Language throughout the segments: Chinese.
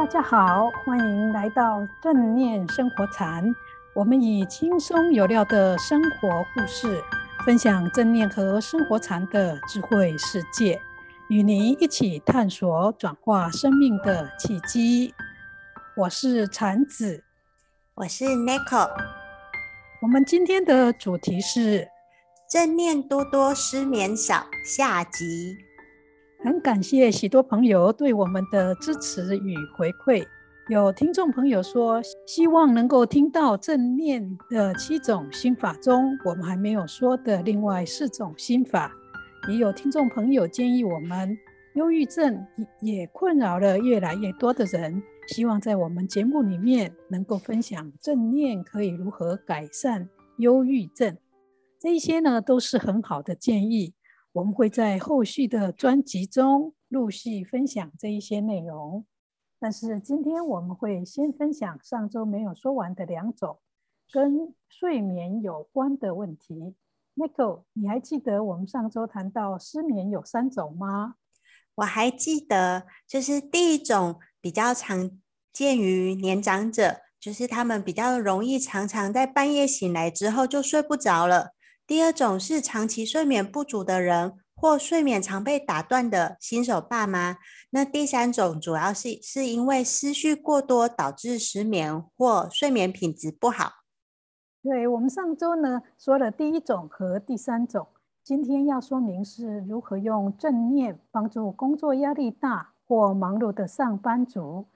大家好，欢迎来到正念生活禅。我们以轻松有料的生活故事，分享正念和生活禅的智慧世界，与您一起探索转化生命的契机。我是禅子，我是 Nico。我们今天的主题是正念多多，失眠少下集。很感谢许多朋友对我们的支持与回馈。有听众朋友说，希望能够听到正念的七种心法中，我们还没有说的另外四种心法。也有听众朋友建议我们，忧郁症也困扰了越来越多的人，希望在我们节目里面能够分享正念可以如何改善忧郁症。这一些呢，都是很好的建议。我们会在后续的专辑中陆续分享这一些内容，但是今天我们会先分享上周没有说完的两种跟睡眠有关的问题。Nico，你还记得我们上周谈到失眠有三种吗？我还记得，就是第一种比较常见于年长者，就是他们比较容易常常在半夜醒来之后就睡不着了。第二种是长期睡眠不足的人，或睡眠常被打断的新手爸妈。那第三种主要是是因为思绪过多导致失眠或睡眠品质不好。对，我们上周呢说了第一种和第三种，今天要说明是如何用正念帮助工作压力大或忙碌的上班族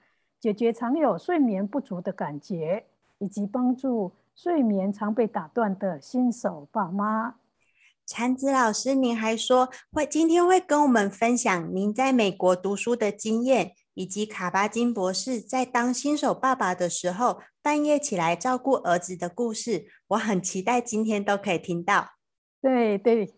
解决常有睡眠不足的感觉，以及帮助。睡眠常被打断的新手爸妈，禅子老师，您还说会今天会跟我们分享您在美国读书的经验，以及卡巴金博士在当新手爸爸的时候半夜起来照顾儿子的故事。我很期待今天都可以听到。对对，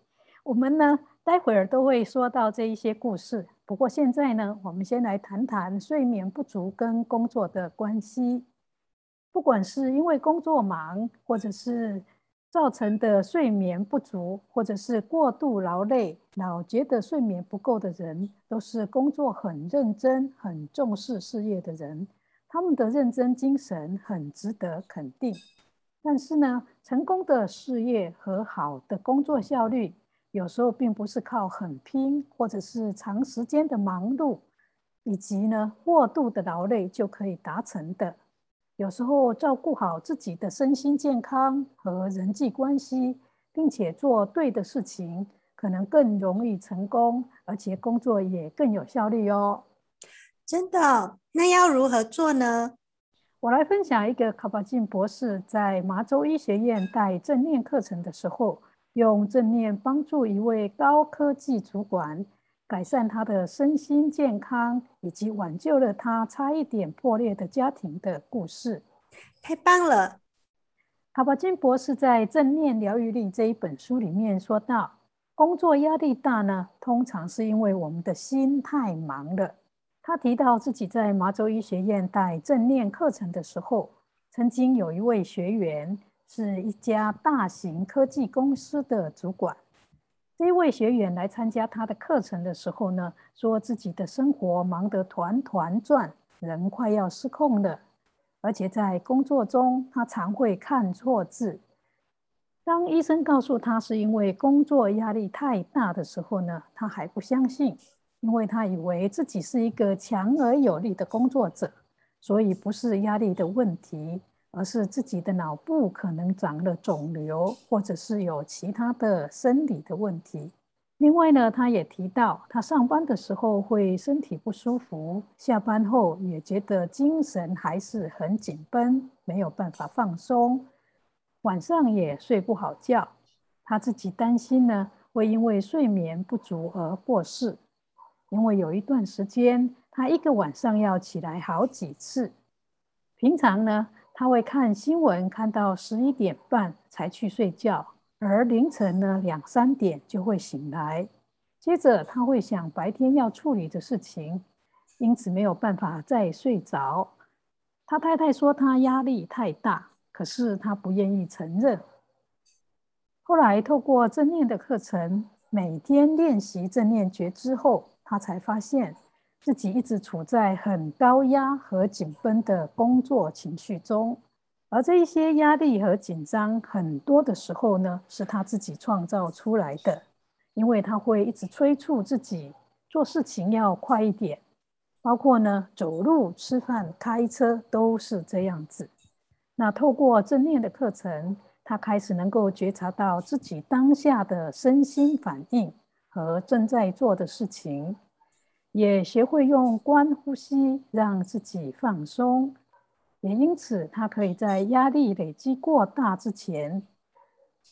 我们呢待会儿都会说到这一些故事。不过现在呢，我们先来谈谈睡眠不足跟工作的关系。不管是因为工作忙，或者是造成的睡眠不足，或者是过度劳累，老觉得睡眠不够的人，都是工作很认真、很重视事业的人。他们的认真精神很值得肯定。但是呢，成功的事业和好的工作效率，有时候并不是靠很拼，或者是长时间的忙碌，以及呢过度的劳累就可以达成的。有时候照顾好自己的身心健康和人际关系，并且做对的事情，可能更容易成功，而且工作也更有效率哦。真的？那要如何做呢？我来分享一个卡巴金博士在麻州医学院带正念课程的时候，用正念帮助一位高科技主管。改善他的身心健康，以及挽救了他差一点破裂的家庭的故事，太棒了！卡巴金博士在《正念疗愈力》这一本书里面说到，工作压力大呢，通常是因为我们的心太忙了。他提到自己在麻州医学院带正念课程的时候，曾经有一位学员是一家大型科技公司的主管。这位学员来参加他的课程的时候呢，说自己的生活忙得团团转，人快要失控了，而且在工作中他常会看错字。当医生告诉他是因为工作压力太大的时候呢，他还不相信，因为他以为自己是一个强而有力的工作者，所以不是压力的问题。而是自己的脑部可能长了肿瘤，或者是有其他的生理的问题。另外呢，他也提到，他上班的时候会身体不舒服，下班后也觉得精神还是很紧绷，没有办法放松，晚上也睡不好觉。他自己担心呢，会因为睡眠不足而过世，因为有一段时间他一个晚上要起来好几次。平常呢，他会看新闻，看到十一点半才去睡觉，而凌晨呢两三点就会醒来。接着他会想白天要处理的事情，因此没有办法再睡着。他太太说他压力太大，可是他不愿意承认。后来透过正念的课程，每天练习正念觉之后，他才发现自己一直处在很高压和紧绷的工作情绪中，而这一些压力和紧张，很多的时候呢，是他自己创造出来的，因为他会一直催促自己做事情要快一点，包括呢走路、吃饭、开车都是这样子。那透过正念的课程，他开始能够觉察到自己当下的身心反应和正在做的事情。也学会用观呼吸让自己放松，也因此他可以在压力累积过大之前，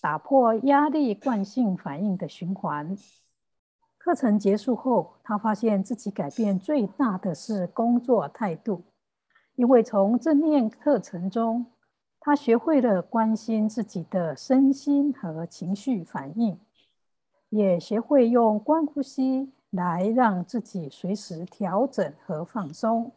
打破压力惯性反应的循环。课程结束后，他发现自己改变最大的是工作态度，因为从正念课程中，他学会了关心自己的身心和情绪反应，也学会用观呼吸。来让自己随时调整和放松，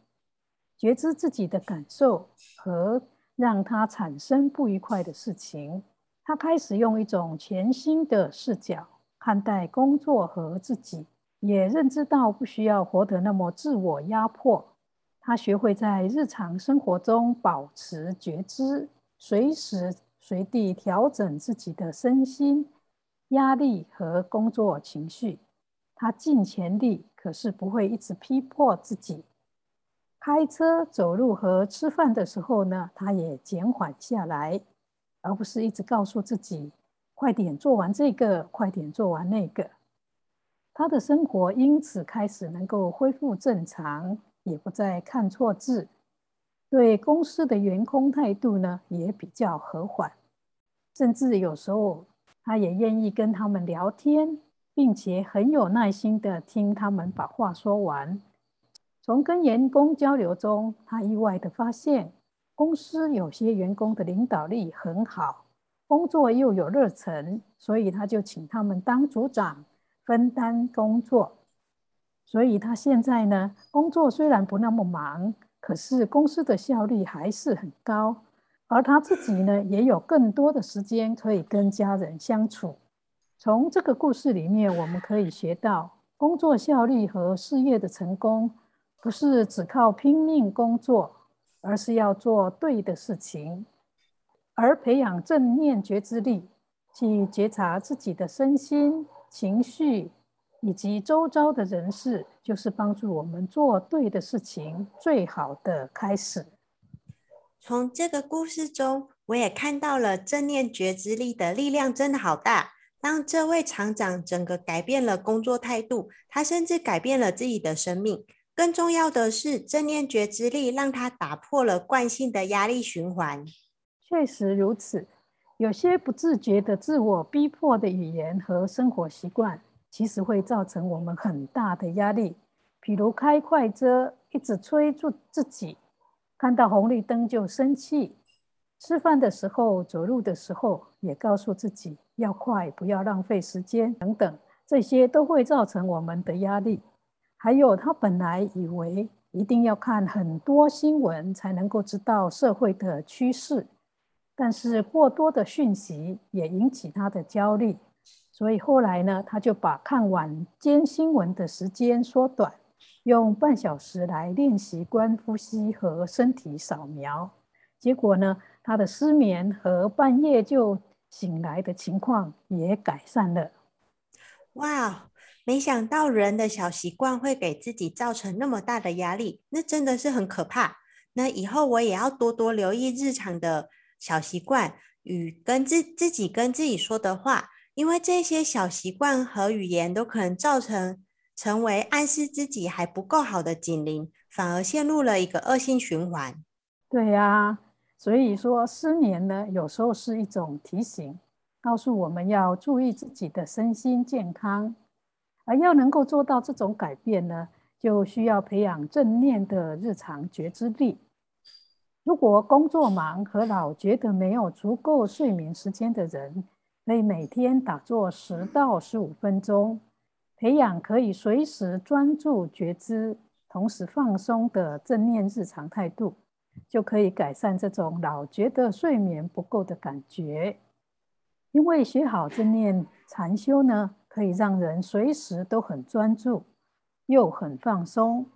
觉知自己的感受和让它产生不愉快的事情。他开始用一种全新的视角看待工作和自己，也认知到不需要活得那么自我压迫。他学会在日常生活中保持觉知，随时随地调整自己的身心、压力和工作情绪。他尽全力，可是不会一直逼迫自己。开车、走路和吃饭的时候呢，他也减缓下来，而不是一直告诉自己快点做完这个，快点做完那个。他的生活因此开始能够恢复正常，也不再看错字。对公司的员工态度呢，也比较和缓，甚至有时候他也愿意跟他们聊天。并且很有耐心地听他们把话说完。从跟员工交流中，他意外地发现，公司有些员工的领导力很好，工作又有热忱，所以他就请他们当组长，分担工作。所以他现在呢，工作虽然不那么忙，可是公司的效率还是很高，而他自己呢，也有更多的时间可以跟家人相处。从这个故事里面，我们可以学到，工作效率和事业的成功，不是只靠拼命工作，而是要做对的事情。而培养正念觉知力，去觉察自己的身心、情绪以及周遭的人事，就是帮助我们做对的事情最好的开始。从这个故事中，我也看到了正念觉知力的力量，真的好大。当这位厂长整个改变了工作态度，他甚至改变了自己的生命。更重要的是，正念觉知力让他打破了惯性的压力循环。确实如此，有些不自觉的自我逼迫的语言和生活习惯，其实会造成我们很大的压力。比如开快车，一直催促自己，看到红绿灯就生气；吃饭的时候、走路的时候，也告诉自己。要快，不要浪费时间，等等，这些都会造成我们的压力。还有，他本来以为一定要看很多新闻才能够知道社会的趋势，但是过多的讯息也引起他的焦虑，所以后来呢，他就把看晚间新闻的时间缩短，用半小时来练习观呼吸和身体扫描。结果呢，他的失眠和半夜就醒来的情况也改善了。哇，没想到人的小习惯会给自己造成那么大的压力，那真的是很可怕。那以后我也要多多留意日常的小习惯与跟自自己跟自己说的话，因为这些小习惯和语言都可能造成成为暗示自己还不够好的警铃，反而陷入了一个恶性循环。对呀。所以说，失眠呢，有时候是一种提醒，告诉我们要注意自己的身心健康。而要能够做到这种改变呢，就需要培养正念的日常觉知力。如果工作忙和老觉得没有足够睡眠时间的人，可以每天打坐十到十五分钟，培养可以随时专注觉知，同时放松的正念日常态度。就可以改善这种老觉得睡眠不够的感觉，因为学好正念禅修呢，可以让人随时都很专注，又很放松，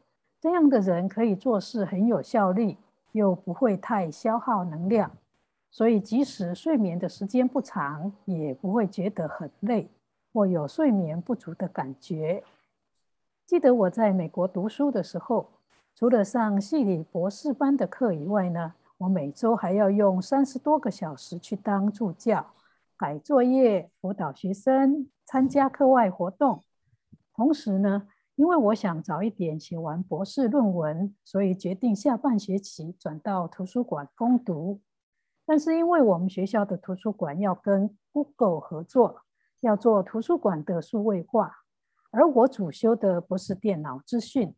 这样的人可以做事很有效率，又不会太消耗能量，所以即使睡眠的时间不长，也不会觉得很累或有睡眠不足的感觉。记得我在美国读书的时候，除了上系里博士班的课以外呢，我每周还要用三十多个小时去当助教，改作业、辅导学生、参加课外活动。同时呢，因为我想早一点写完博士论文，所以决定下半学期转到图书馆攻读。但是因为我们学校的图书馆要跟 Google 合作，要做图书馆的数位化。而我主修的不是电脑资讯，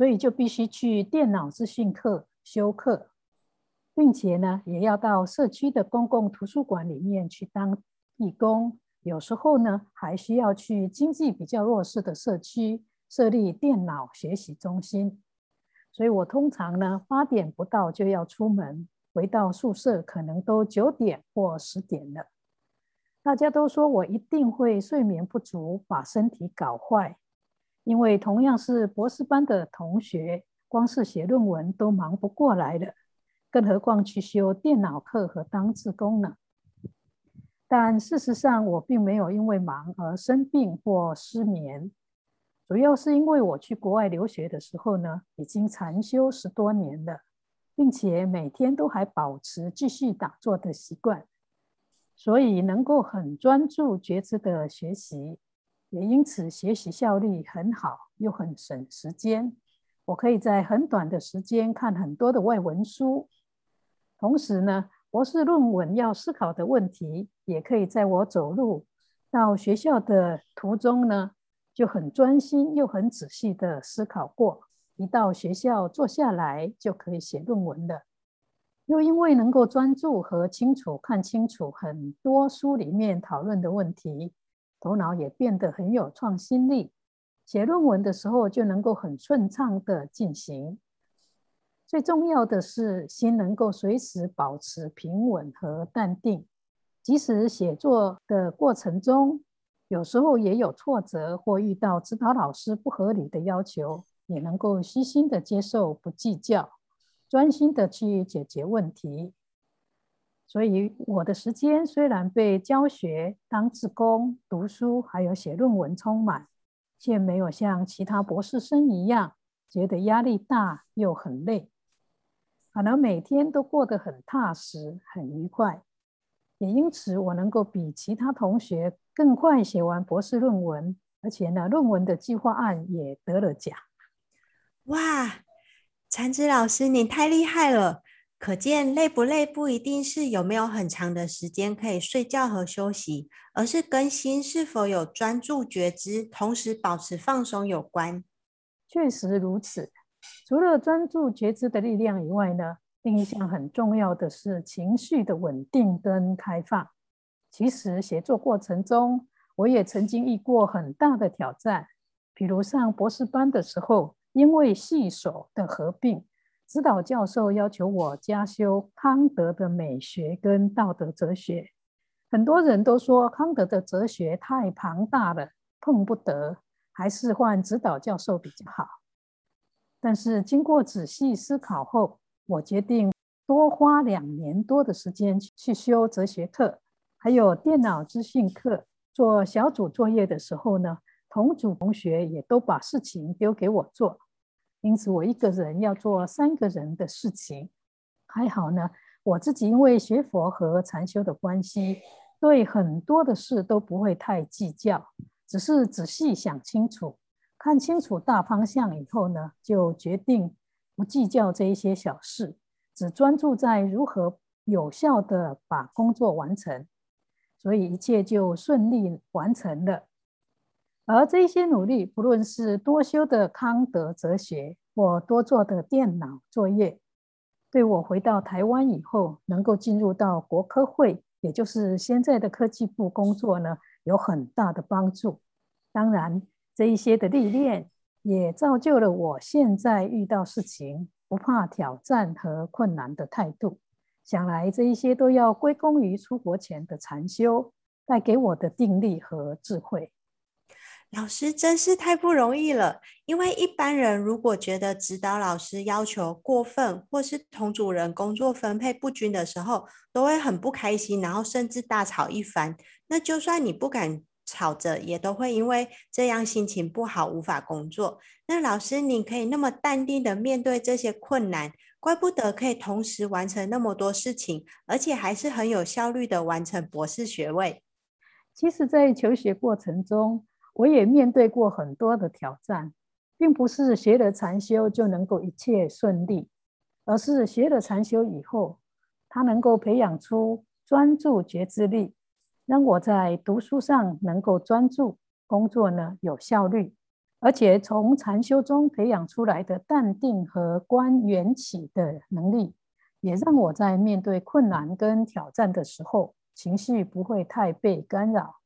所以就必须去电脑资讯课修课，并且呢，也要到社区的公共图书馆里面去当义工。有时候呢，还需要去经济比较弱势的社区设立电脑学习中心。所以我通常呢，八点不到就要出门，回到宿舍可能都九点或十点了。大家都说我一定会睡眠不足，把身体搞坏。因为同样是博士班的同学，光是写论文都忙不过来了，更何况去修电脑课和当志工呢？但事实上，我并没有因为忙而生病或失眠，主要是因为我去国外留学的时候呢，已经禅修十多年了，并且每天都还保持继续打坐的习惯。所以能够很专注觉知的学习，也因此学习效率很好，又很省时间。我可以在很短的时间看很多的外文书，同时呢，博士论文要思考的问题，也可以在我走路到学校的途中呢，就很专心又很仔细的思考过。一到学校坐下来，就可以写论文了。又因为能够专注和清楚看清楚很多书里面讨论的问题，头脑也变得很有创新力。写论文的时候就能够很顺畅的进行。最重要的是，心能够随时保持平稳和淡定，即使写作的过程中，有时候也有挫折或遇到指导老师不合理的要求，也能够虚心的接受，不计较。专心的去解决问题，所以我的时间虽然被教学、当志工、读书还有写论文充满，却没有像其他博士生一样觉得压力大又很累，反而每天都过得很踏实、很愉快。也因此，我能够比其他同学更快写完博士论文，而且呢，论文的计划案也得了奖。哇！禅子老师，你太厉害了！可见累不累不一定是有没有很长的时间可以睡觉和休息，而是跟心是否有专注觉知，同时保持放松有关。确实如此。除了专注觉知的力量以外呢，另一项很重要的是情绪的稳定跟开放。其实写作过程中，我也曾经遇过很大的挑战，比如上博士班的时候。因为系所的合并，指导教授要求我加修康德的美学跟道德哲学。很多人都说康德的哲学太庞大了，碰不得，还是换指导教授比较好。但是经过仔细思考后，我决定多花两年多的时间去修哲学课，还有电脑资讯课。做小组作业的时候呢，同组同学也都把事情丢给我做，因此我一个人要做三个人的事情。还好呢，我自己因为学佛和禅修的关系，对很多的事都不会太计较，只是仔细想清楚，看清楚大方向以后呢，就决定不计较这一些小事，只专注在如何有效地把工作完成，所以一切就顺利完成了。而这些努力，不论是多修的康德哲学，或多做的电脑作业，对我回到台湾以后，能够进入到国科会，也就是现在的科技部工作呢，有很大的帮助。当然，这一些的历练，也造就了我现在遇到事情不怕挑战和困难的态度。想来，这一些都要归功于出国前的禅修带给我的定力和智慧。老师真是太不容易了，因为一般人如果觉得指导老师要求过分，或是同组人工作分配不均的时候，都会很不开心，然后甚至大吵一番。那就算你不敢吵着，也都会因为这样心情不好，无法工作。那老师，你可以那么淡定的面对这些困难，怪不得可以同时完成那么多事情，而且还是很有效率的完成博士学位。其实，在求学过程中，我也面对过很多的挑战，并不是学了禅修就能够一切顺利，而是学了禅修以后，它能够培养出专注觉知力，让我在读书上能够专注，工作呢有效率，而且从禅修中培养出来的淡定和观缘起的能力，也让我在面对困难跟挑战的时候，情绪不会太被干扰。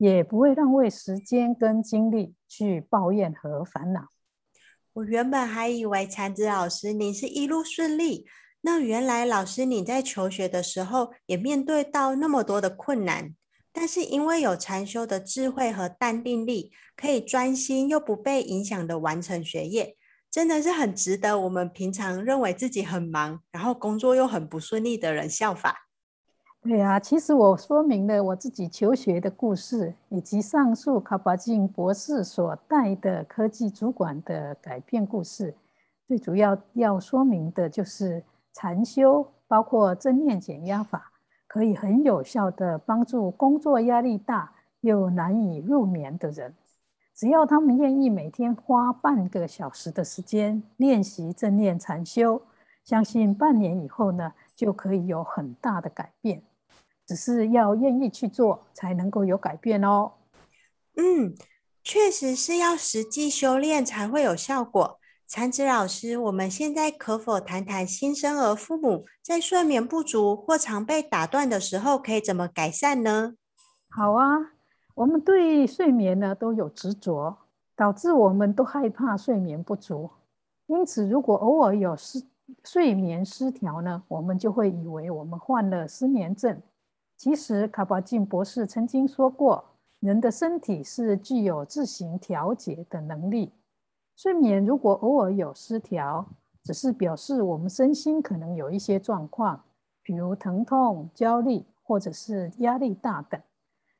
也不会浪费时间跟精力去抱怨和烦恼。我原本还以为禅子老师你是一路顺利，那原来老师你在求学的时候也面对到那么多的困难，但是因为有禅修的智慧和淡定力，可以专心又不被影响的完成学业，真的是很值得我们平常认为自己很忙，然后工作又很不顺利的人效法。对啊，其实我说明了我自己求学的故事，以及上述卡巴金博士所带的科技主管的改变故事。最主要要说明的就是禅修，包括正念减压法，可以很有效地帮助工作压力大又难以入眠的人。只要他们愿意每天花半个小时的时间练习正念禅修，相信半年以后呢，就可以有很大的改变。只是要愿意去做，才能够有改变哦。嗯，确实是要实际修炼才会有效果。禅子老师，我们现在可否谈谈新生儿父母在睡眠不足或常被打断的时候，可以怎么改善呢？好啊，我们对睡眠呢都有执着，导致我们都害怕睡眠不足。因此，如果偶尔有失睡眠失调呢，我们就会以为我们患了失眠症。其实，卡巴金博士曾经说过，人的身体是具有自行调节的能力。睡眠如果偶尔有失调，只是表示我们身心可能有一些状况，比如疼痛、焦虑或者是压力大等。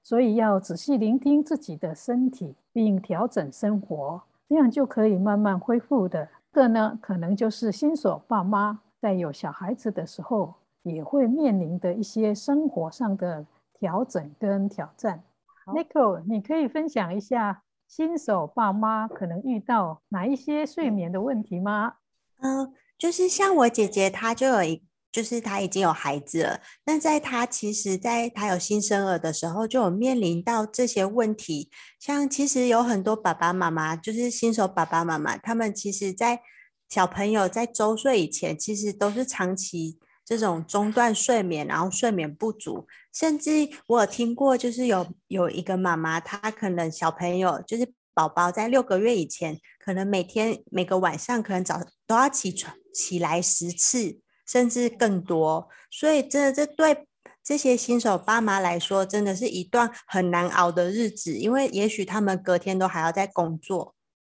所以要仔细聆听自己的身体，并调整生活，这样就可以慢慢恢复的。这个呢，可能就是新手爸妈在有小孩子的时候。也会面临的一些生活上的调整跟挑战。Nicole，你可以分享一下新手爸妈可能遇到哪一些睡眠的问题吗？嗯，就是像我姐姐，她就有一，就是她已经有孩子了。那在她其实，在她有新生儿的时候，就有面临到这些问题。像其实有很多爸爸妈妈，就是新手爸爸妈妈，他们其实在小朋友在周岁以前，其实都是长期。这种中断睡眠，然后睡眠不足，甚至我有听过，就是有有一个妈妈，她可能小朋友就是宝宝在六个月以前，可能每天每个晚上可能早都要起床起来十次，甚至更多。所以，这这对这些新手爸妈来说，真的是一段很难熬的日子，因为也许他们隔天都还要在工作。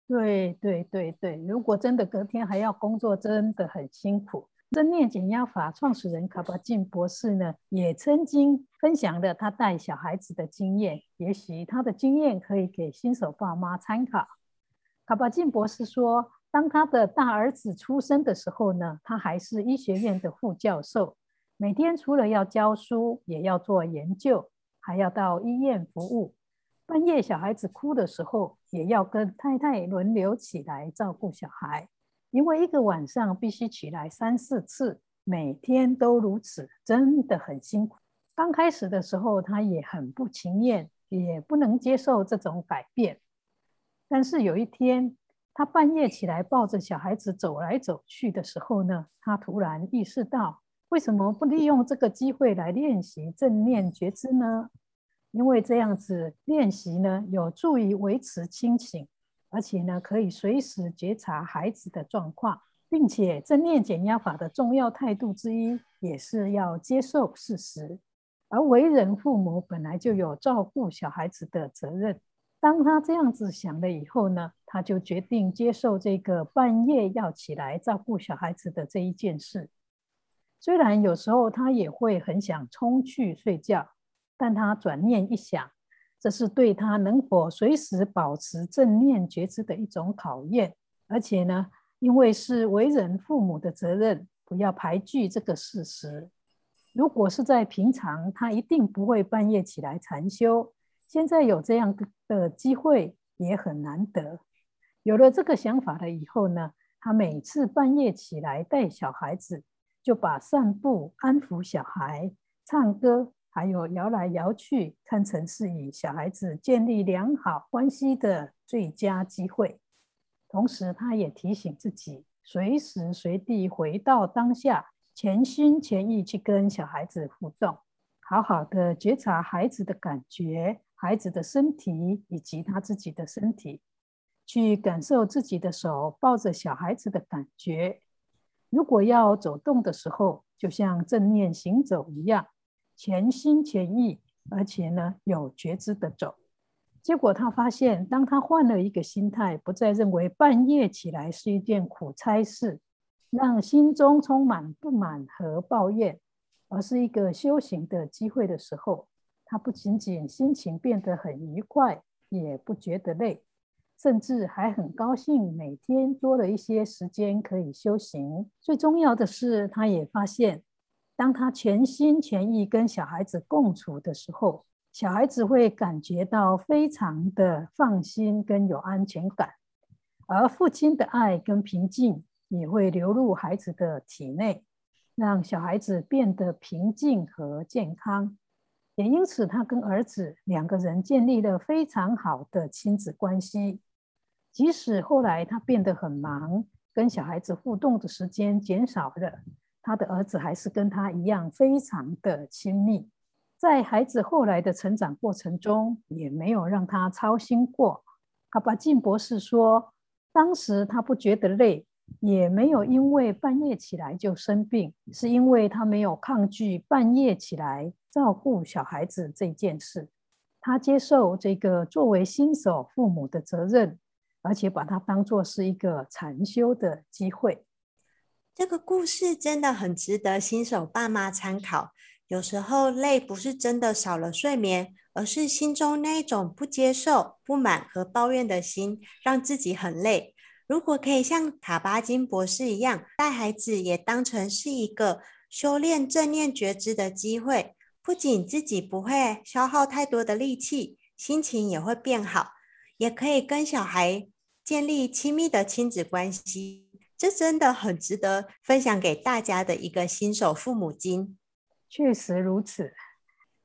对对对对，如果真的隔天还要工作，真的很辛苦。正念减压法创始人卡巴金博士呢，也曾经分享了他带小孩子的经验，也许他的经验可以给新手爸妈参考。卡巴金博士说，当他的大儿子出生的时候呢，他还是医学院的副教授，每天除了要教书，也要做研究，还要到医院服务。半夜小孩子哭的时候，也要跟太太轮流起来照顾小孩。因为一个晚上必须起来三四次，每天都如此，真的很辛苦。刚开始的时候，他也很不情愿，也不能接受这种改变。但是有一天，他半夜起来抱着小孩子走来走去的时候呢，他突然意识到，为什么不利用这个机会来练习正念觉知呢？因为这样子练习呢，有助于维持清醒。而且呢，可以随时觉察孩子的状况，并且正念减压法的重要态度之一，也是要接受事实。而为人父母本来就有照顾小孩子的责任，当他这样子想了以后呢，他就决定接受这个半夜要起来照顾小孩子的这一件事。虽然有时候他也会很想冲去睡觉，但他转念一想，这是对他能否随时保持正念觉知的一种考验。而且呢，因为是为人父母的责任，不要排拒这个事实。如果是在平常，他一定不会半夜起来禅修。现在有这样的机会也很难得。有了这个想法了以后呢，他每次半夜起来带小孩子，就把散步、安抚小孩、唱歌，还有摇来摇去，看成是与小孩子建立良好关系的最佳机会。同时，他也提醒自己，随时随地回到当下，全心全意去跟小孩子互动，好好的觉察孩子的感觉。孩子的身体以及他自己的身体，去感受自己的手抱着小孩子的感觉。如果要走动的时候，就像正念行走一样，全心全意，而且呢有觉知的走。结果他发现，当他换了一个心态，不再认为半夜起来是一件苦差事，让心中充满不满和抱怨，而是一个修行的机会的时候。他不仅仅心情变得很愉快，也不觉得累，甚至还很高兴，每天多了一些时间可以修行。最重要的是，他也发现，当他全心全意跟小孩子共处的时候，小孩子会感觉到非常的放心跟有安全感，而父亲的爱跟平静也会流入孩子的体内，让小孩子变得平静和健康。也因此，他跟儿子两个人建立了非常好的亲子关系。即使后来他变得很忙，跟小孩子互动的时间减少了，他的儿子还是跟他一样非常的亲密。在孩子后来的成长过程中，也没有让他操心过。卡巴金博士说，当时他不觉得累。也没有因为半夜起来就生病，是因为他没有抗拒半夜起来照顾小孩子这件事，他接受这个作为新手父母的责任，而且把它当作是一个禅修的机会。这个故事真的很值得新手爸妈参考。有时候累不是真的少了睡眠，而是心中那一种不接受、不满和抱怨的心，让自己很累。如果可以像塔巴金博士一样，带孩子也当成是一个修炼正念觉知的机会，不仅自己不会消耗太多的力气，心情也会变好，也可以跟小孩建立亲密的亲子关系。这真的很值得分享给大家的一个新手父母经。确实如此。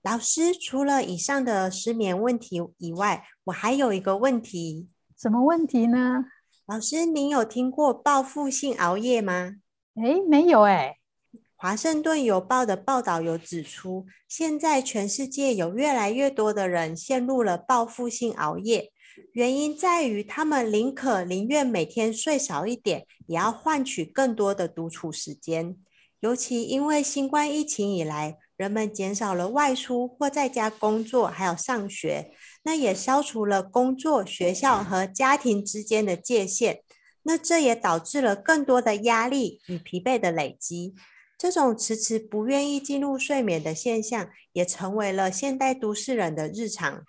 老师，除了以上的失眠问题以外，我还有一个问题。什么问题呢？老师，您有听过报复性熬夜吗？哎，没有哎。华盛顿邮报的报道有指出，现在全世界有越来越多的人陷入了报复性熬夜，原因在于他们宁可宁愿每天睡少一点，也要换取更多的独处时间。尤其因为新冠疫情以来，人们减少了外出或在家工作，还有上学。那也消除了工作、学校和家庭之间的界限，那这也导致了更多的压力与疲惫的累积。这种迟迟不愿意进入睡眠的现象，也成为了现代都市人的日常。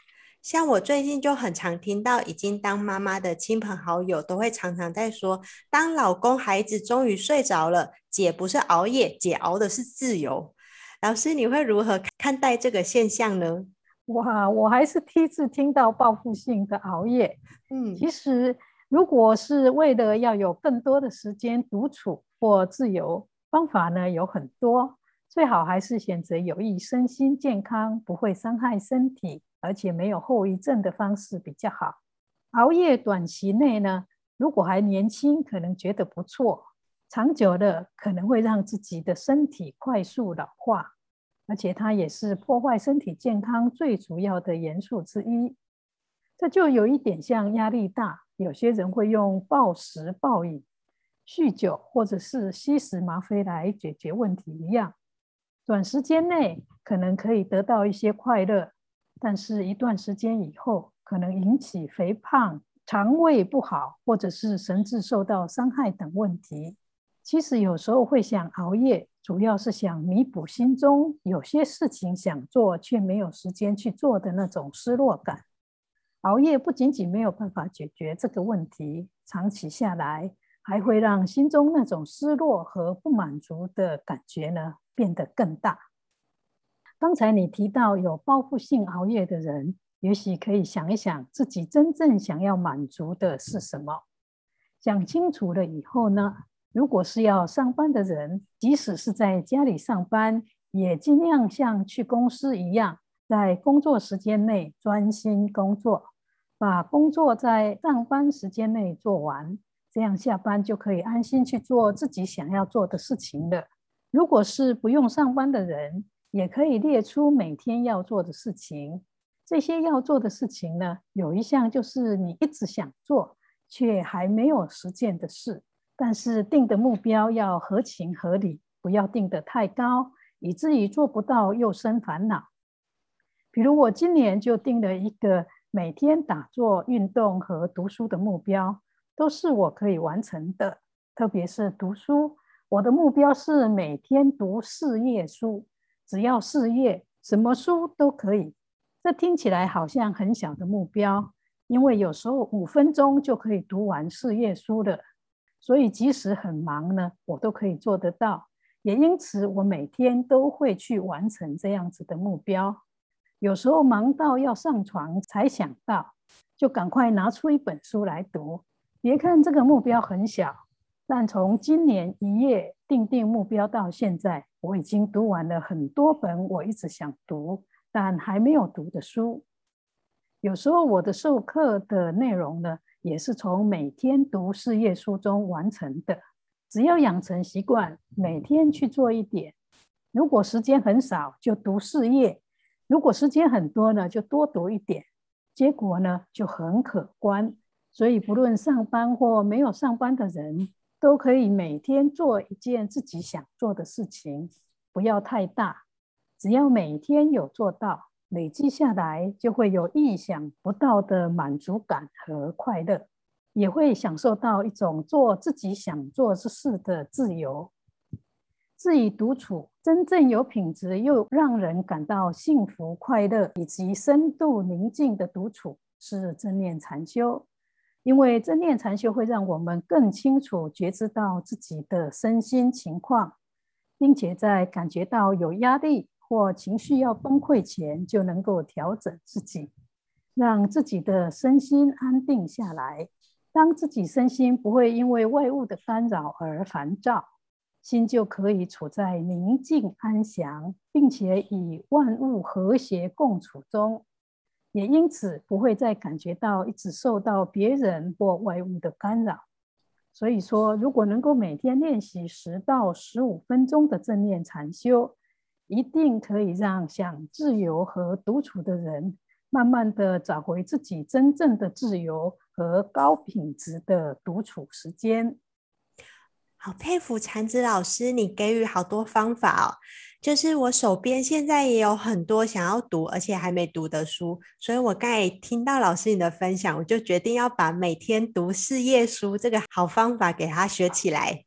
像我最近就很常听到，已经当妈妈的亲朋好友都会常常在说：“当老公、孩子终于睡着了，姐不是熬夜，姐熬的是自由。”老师，你会如何看待这个现象呢？哇，我还是第一次听到报复性的熬夜。嗯，其实如果是为了要有更多的时间独处或自由，方法呢有很多，最好还是选择有益身心健康、不会伤害身体，而且没有后遗症的方式比较好。熬夜短期内呢，如果还年轻，可能觉得不错；长久的可能会让自己的身体快速老化。而且它也是破坏身体健康最主要的元素之一，这就有一点像压力大，有些人会用暴食暴饮、酗酒或者是吸食吗啡来解决问题一样。短时间内可能可以得到一些快乐，但是一段时间以后可能引起肥胖、肠胃不好，或者是神志受到伤害等问题。其实有时候会想熬夜，主要是想弥补心中有些事情想做却没有时间去做的那种失落感。熬夜不仅仅没有办法解决这个问题，长期下来还会让心中那种失落和不满足的感觉呢变得更大。刚才你提到有报复性熬夜的人，也许可以想一想自己真正想要满足的是什么。想清楚了以后呢，如果是要上班的人，即使是在家里上班，也尽量像去公司一样，在工作时间内专心工作，把工作在上班时间内做完，这样下班就可以安心去做自己想要做的事情了。如果是不用上班的人，也可以列出每天要做的事情。这些要做的事情呢，有一项就是你一直想做却还没有实践的事。但是定的目标要合情合理，不要定得太高，以至于做不到又生烦恼。比如我今年就定了一个每天打坐、运动和读书的目标，都是我可以完成的。特别是读书，我的目标是每天读四页书。只要四页，什么书都可以。这听起来好像很小的目标，因为有时候五分钟就可以读完四页书了。所以即使很忙呢，我都可以做得到。也因此，我每天都会去完成这样子的目标。有时候忙到要上床才想到，就赶快拿出一本书来读。别看这个目标很小，但从今年一月定定目标到现在。我已经读完了很多本我一直想读但还没有读的书。有时候我的授课的内容呢，也是从每天读四页书中完成的。只要养成习惯，每天去做一点。如果时间很少，就读四页；如果时间很多呢，就多读一点。结果呢，就很可观。所以，不论上班或没有上班的人，都可以每天做一件自己想做的事情，不要太大，只要每天有做到，累积下来就会有意想不到的满足感和快乐，也会享受到一种做自己想做之事的自由。至于独处，真正有品质又让人感到幸福快乐以及深度宁静的独处，是正念禅修。因为正念禅修会让我们更清楚觉知到自己的身心情况，并且在感觉到有压力或情绪要崩溃前，就能够调整自己，让自己的身心安定下来。当自己身心不会因为外物的干扰而烦躁，心就可以处在宁静安详，并且与万物和谐共处中。也因此不会再感觉到一直受到别人或外物的干扰。所以说，如果能够每天练习十到十五分钟的正念禅修，一定可以让想自由和独处的人，慢慢的找回自己真正的自由和高品质的独处时间。好佩服禅子老师，你给予好多方法哦。就是我手边现在也有很多想要读而且还没读的书，所以我刚才听到老师你的分享，我就决定要把每天读四页书这个好方法给他学起来。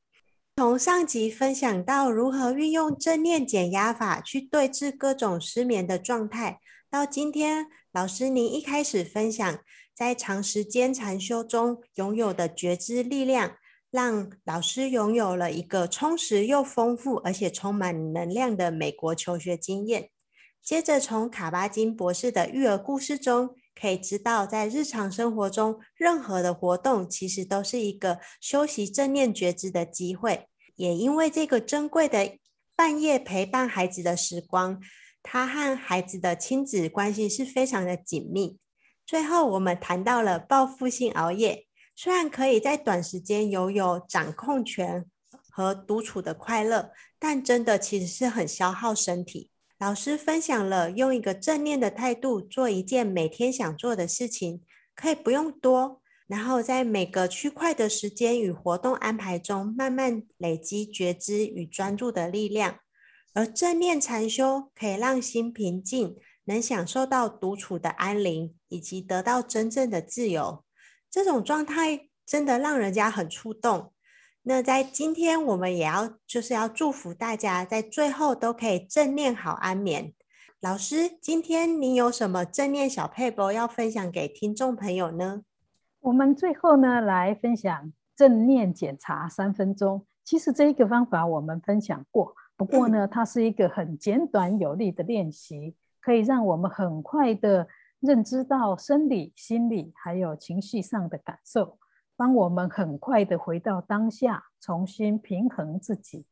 从上集分享到如何运用正念减压法去对治各种失眠的状态，到今天老师您一开始分享在长时间禅修中拥有的觉知力量。让老师拥有了一个充实又丰富，而且充满能量的美国求学经验。接着，从卡巴金博士的育儿故事中，可以知道，在日常生活中，任何的活动其实都是一个修习正念觉知的机会。也因为这个珍贵的半夜陪伴孩子的时光，他和孩子的亲子关系是非常的紧密。最后，我们谈到了报复性熬夜。虽然可以在短时间拥有掌控权和独处的快乐，但真的其实是很消耗身体。老师分享了用一个正念的态度做一件每天想做的事情，可以不用多，然后在每个区块的时间与活动安排中，慢慢累积觉知与专注的力量。而正念禅修可以让心平静，能享受到独处的安宁，以及得到真正的自由。这种状态真的让人家很触动。那在今天，我们也要就是要祝福大家，在最后都可以正念好安眠。老师，今天你有什么正念小撇步要分享给听众朋友呢？我们最后呢，来分享正念检查三分钟。其实这一个方法我们分享过，不过呢，它是一个很简短有力的练习，可以让我们很快的认知到生理、心理还有情绪上的感受。帮我们很快的回到当下，重新平衡自己。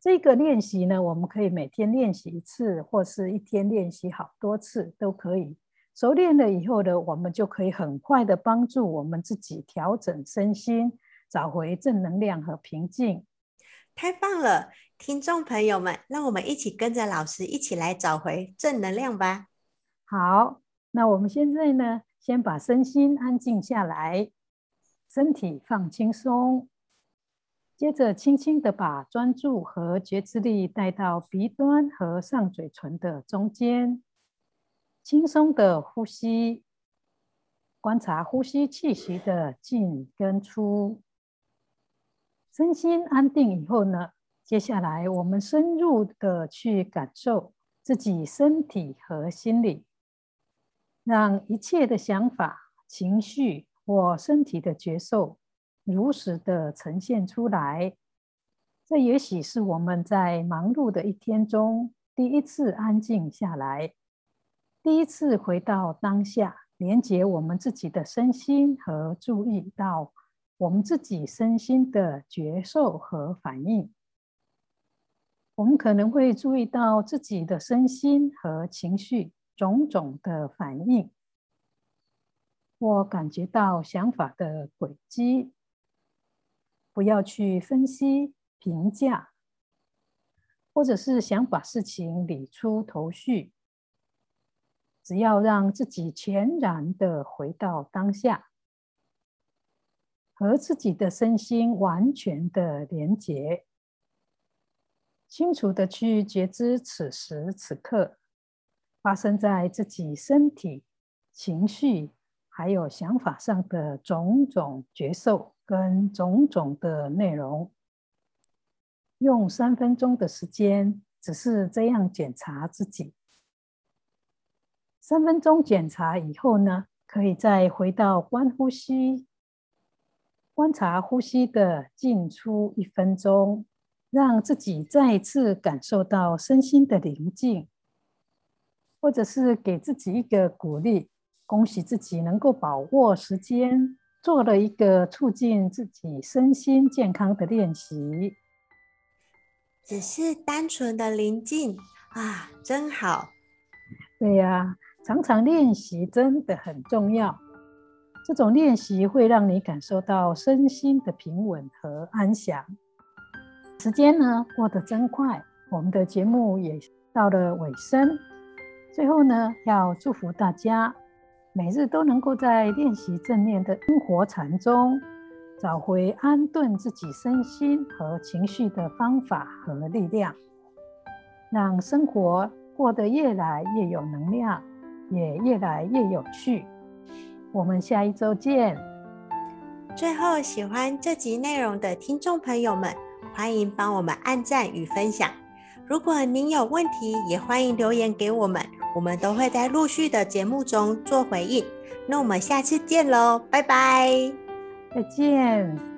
这个练习呢，我们可以每天练习一次，或是一天练习好多次都可以。熟练了以后呢，我们就可以很快的帮助我们自己调整身心，找回正能量和平静。太棒了，听众朋友们，让我们一起跟着老师一起来找回正能量吧。好，那我们现在呢，先把身心安静下来。身体放轻松，接着轻轻的把专注和觉知力带到鼻端和上嘴唇的中间，轻松的呼吸，观察呼吸气息的进跟出。身心安定以后呢，接下来我们深入的去感受自己身体和心理，让一切的想法、情绪。我身体的觉受如实的呈现出来，这也许是我们在忙碌的一天中第一次安静下来，第一次回到当下，连接我们自己的身心和注意到我们自己身心的觉受和反应。我们可能会注意到自己的身心和情绪种种的反应。我感觉到想法的轨迹，不要去分析、评价，或者是想把事情理出头绪，只要让自己全然的回到当下，和自己的身心完全的连结，清楚的去觉知此时此刻发生在自己身体、情绪。还有想法上的种种觉受跟种种的内容，用三分钟的时间，只是这样检查自己。三分钟检查以后呢，可以再回到观呼吸，观察呼吸的进出一分钟，让自己再次感受到身心的宁静，或者是给自己一个鼓励。恭喜自己能够把握时间，做了一个促进自己身心健康的练习。只是单纯的宁静啊，真好。对呀，常常练习真的很重要。这种练习会让你感受到身心的平稳和安详。时间呢，过得真快，我们的节目也到了尾声。最后呢，要祝福大家。每日都能够在练习正念的生活禅中，找回安顿自己身心和情绪的方法和力量，让生活过得越来越有能量，也越来越有趣。我们下一周见。最后，喜欢这集内容的听众朋友们，欢迎帮我们按赞与分享。如果您有问题，也欢迎留言给我们。我们都会在陆续的节目中做回应，那我们下次见喽，拜拜，再见。